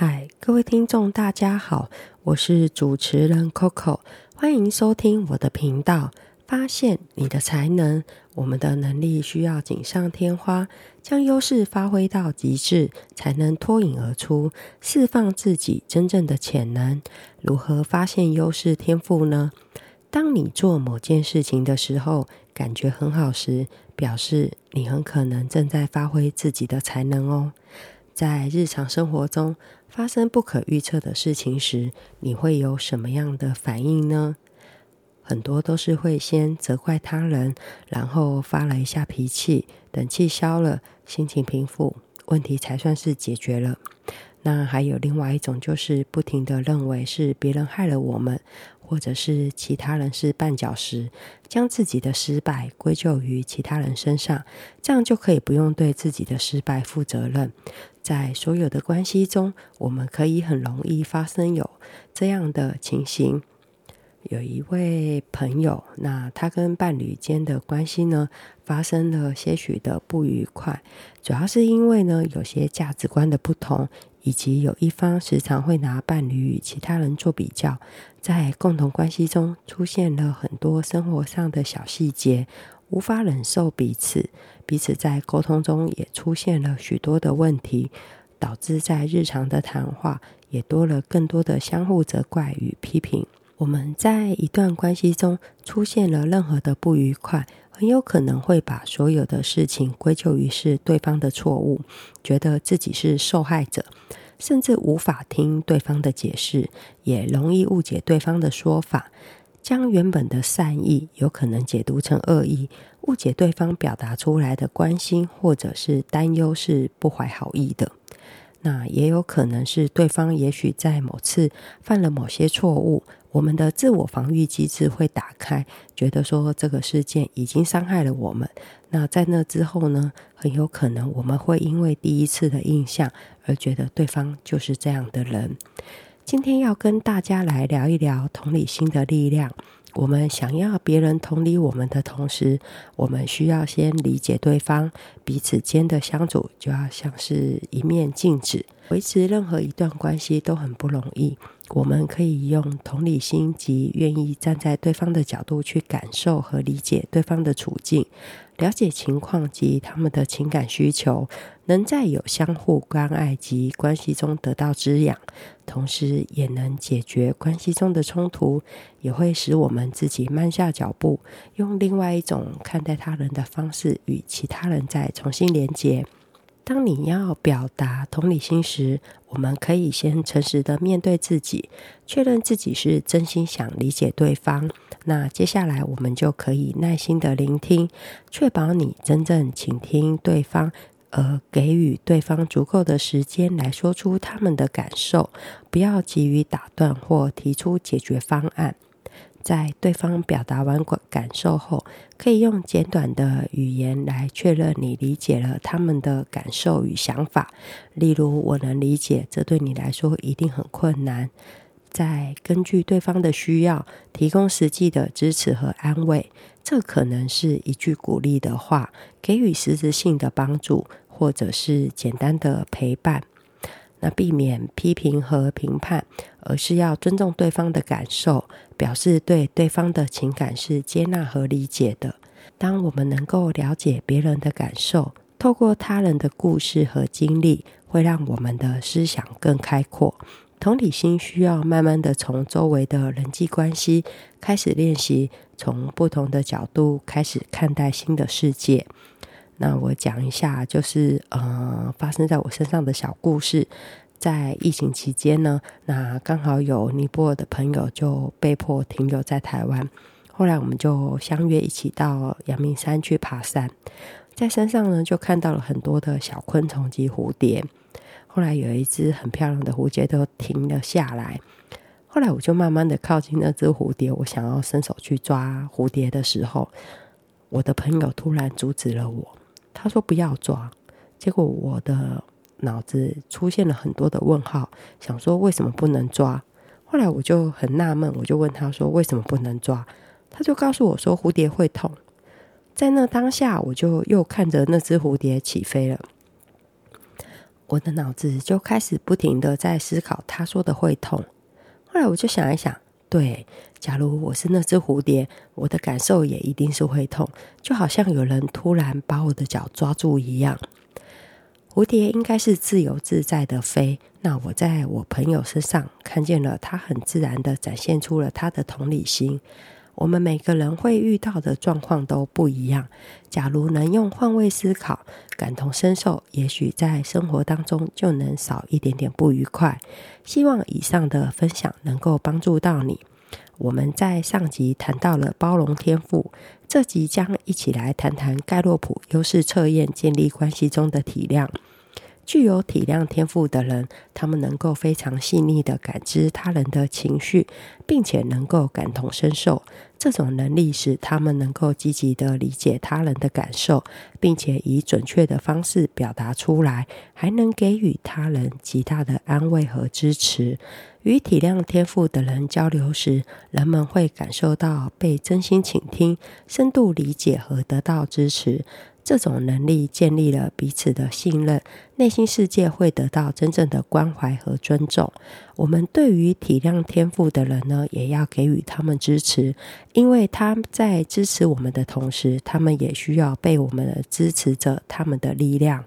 嗨，各位听众，大家好，我是主持人 Coco，欢迎收听我的频道。发现你的才能，我们的能力需要锦上添花，将优势发挥到极致，才能脱颖而出，释放自己真正的潜能。如何发现优势天赋呢？当你做某件事情的时候，感觉很好时，表示你很可能正在发挥自己的才能哦。在日常生活中发生不可预测的事情时，你会有什么样的反应呢？很多都是会先责怪他人，然后发了一下脾气，等气消了，心情平复，问题才算是解决了。那还有另外一种，就是不停地认为是别人害了我们，或者是其他人是绊脚石，将自己的失败归咎于其他人身上，这样就可以不用对自己的失败负责任。在所有的关系中，我们可以很容易发生有这样的情形。有一位朋友，那他跟伴侣间的关系呢，发生了些许的不愉快，主要是因为呢，有些价值观的不同，以及有一方时常会拿伴侣与其他人做比较，在共同关系中出现了很多生活上的小细节，无法忍受彼此，彼此在沟通中也出现了许多的问题，导致在日常的谈话也多了更多的相互责怪与批评。我们在一段关系中出现了任何的不愉快，很有可能会把所有的事情归咎于是对方的错误，觉得自己是受害者，甚至无法听对方的解释，也容易误解对方的说法，将原本的善意有可能解读成恶意，误解对方表达出来的关心或者是担忧是不怀好意的。那也有可能是对方也许在某次犯了某些错误。我们的自我防御机制会打开，觉得说这个事件已经伤害了我们。那在那之后呢，很有可能我们会因为第一次的印象而觉得对方就是这样的人。今天要跟大家来聊一聊同理心的力量。我们想要别人同理我们的同时，我们需要先理解对方。彼此间的相处就要像是一面镜子，维持任何一段关系都很不容易。我们可以用同理心及愿意站在对方的角度去感受和理解对方的处境，了解情况及他们的情感需求，能在有相互关爱及关系中得到滋养，同时也能解决关系中的冲突，也会使我们自己慢下脚步，用另外一种看待他人的方式与其他人再重新连结。当你要表达同理心时，我们可以先诚实的面对自己，确认自己是真心想理解对方。那接下来，我们就可以耐心的聆听，确保你真正倾听对方，而给予对方足够的时间来说出他们的感受，不要急于打断或提出解决方案。在对方表达完感受后，可以用简短的语言来确认你理解了他们的感受与想法。例如，我能理解这对你来说一定很困难。再根据对方的需要，提供实际的支持和安慰。这可能是一句鼓励的话，给予实质性的帮助，或者是简单的陪伴。那避免批评和评判，而是要尊重对方的感受，表示对对方的情感是接纳和理解的。当我们能够了解别人的感受，透过他人的故事和经历，会让我们的思想更开阔。同理心需要慢慢的从周围的人际关系开始练习，从不同的角度开始看待新的世界。那我讲一下，就是呃，发生在我身上的小故事。在疫情期间呢，那刚好有尼泊尔的朋友就被迫停留在台湾，后来我们就相约一起到阳明山去爬山。在山上呢，就看到了很多的小昆虫及蝴蝶。后来有一只很漂亮的蝴蝶都停了下来。后来我就慢慢的靠近那只蝴蝶，我想要伸手去抓蝴蝶的时候，我的朋友突然阻止了我。他说不要抓，结果我的脑子出现了很多的问号，想说为什么不能抓？后来我就很纳闷，我就问他说为什么不能抓？他就告诉我说蝴蝶会痛。在那当下，我就又看着那只蝴蝶起飞了。我的脑子就开始不停地在思考他说的会痛。后来我就想一想，对，假如我是那只蝴蝶，我的感受也一定是会痛，就好像有人突然把我的脚抓住一样。蝴蝶应该是自由自在的飞，那我在我朋友身上看见了他很自然地展现出了他的同理心。我们每个人会遇到的状况都不一样。假如能用换位思考、感同身受，也许在生活当中就能少一点点不愉快。希望以上的分享能够帮助到你。我们在上集谈到了包容天赋，这集将一起来谈谈盖洛普优势测验建立关系中的体谅。具有体谅天赋的人，他们能够非常细腻地感知他人的情绪，并且能够感同身受。这种能力使他们能够积极地理解他人的感受，并且以准确的方式表达出来，还能给予他人极大的安慰和支持。与体谅天赋的人交流时，人们会感受到被真心倾听、深度理解和得到支持。这种能力建立了彼此的信任，内心世界会得到真正的关怀和尊重。我们对于体谅天赋的人呢，也要给予他们支持，因为他在支持我们的同时，他们也需要被我们支持着他们的力量。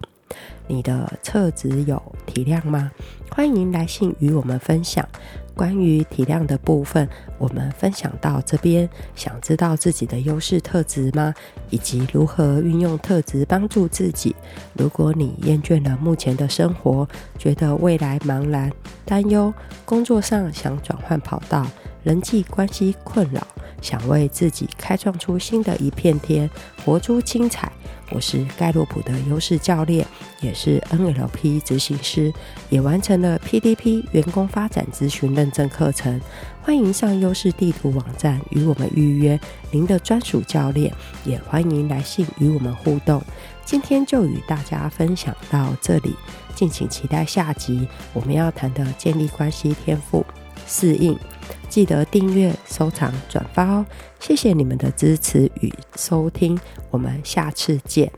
你的特质有体谅吗？欢迎来信与我们分享。关于体谅的部分，我们分享到这边。想知道自己的优势特质吗？以及如何运用特质帮助自己？如果你厌倦了目前的生活，觉得未来茫然、担忧，工作上想转换跑道，人际关系困扰，想为自己开创出新的一片天，活出精彩。我是盖洛普的优势教练，也是 NLP 执行师，也完成了 PDP 员工发展咨询认证课程。欢迎上优势地图网站与我们预约您的专属教练，也欢迎来信与我们互动。今天就与大家分享到这里，敬请期待下集我们要谈的建立关系天赋适应。记得订阅、收藏、转发哦！谢谢你们的支持与收听，我们下次见。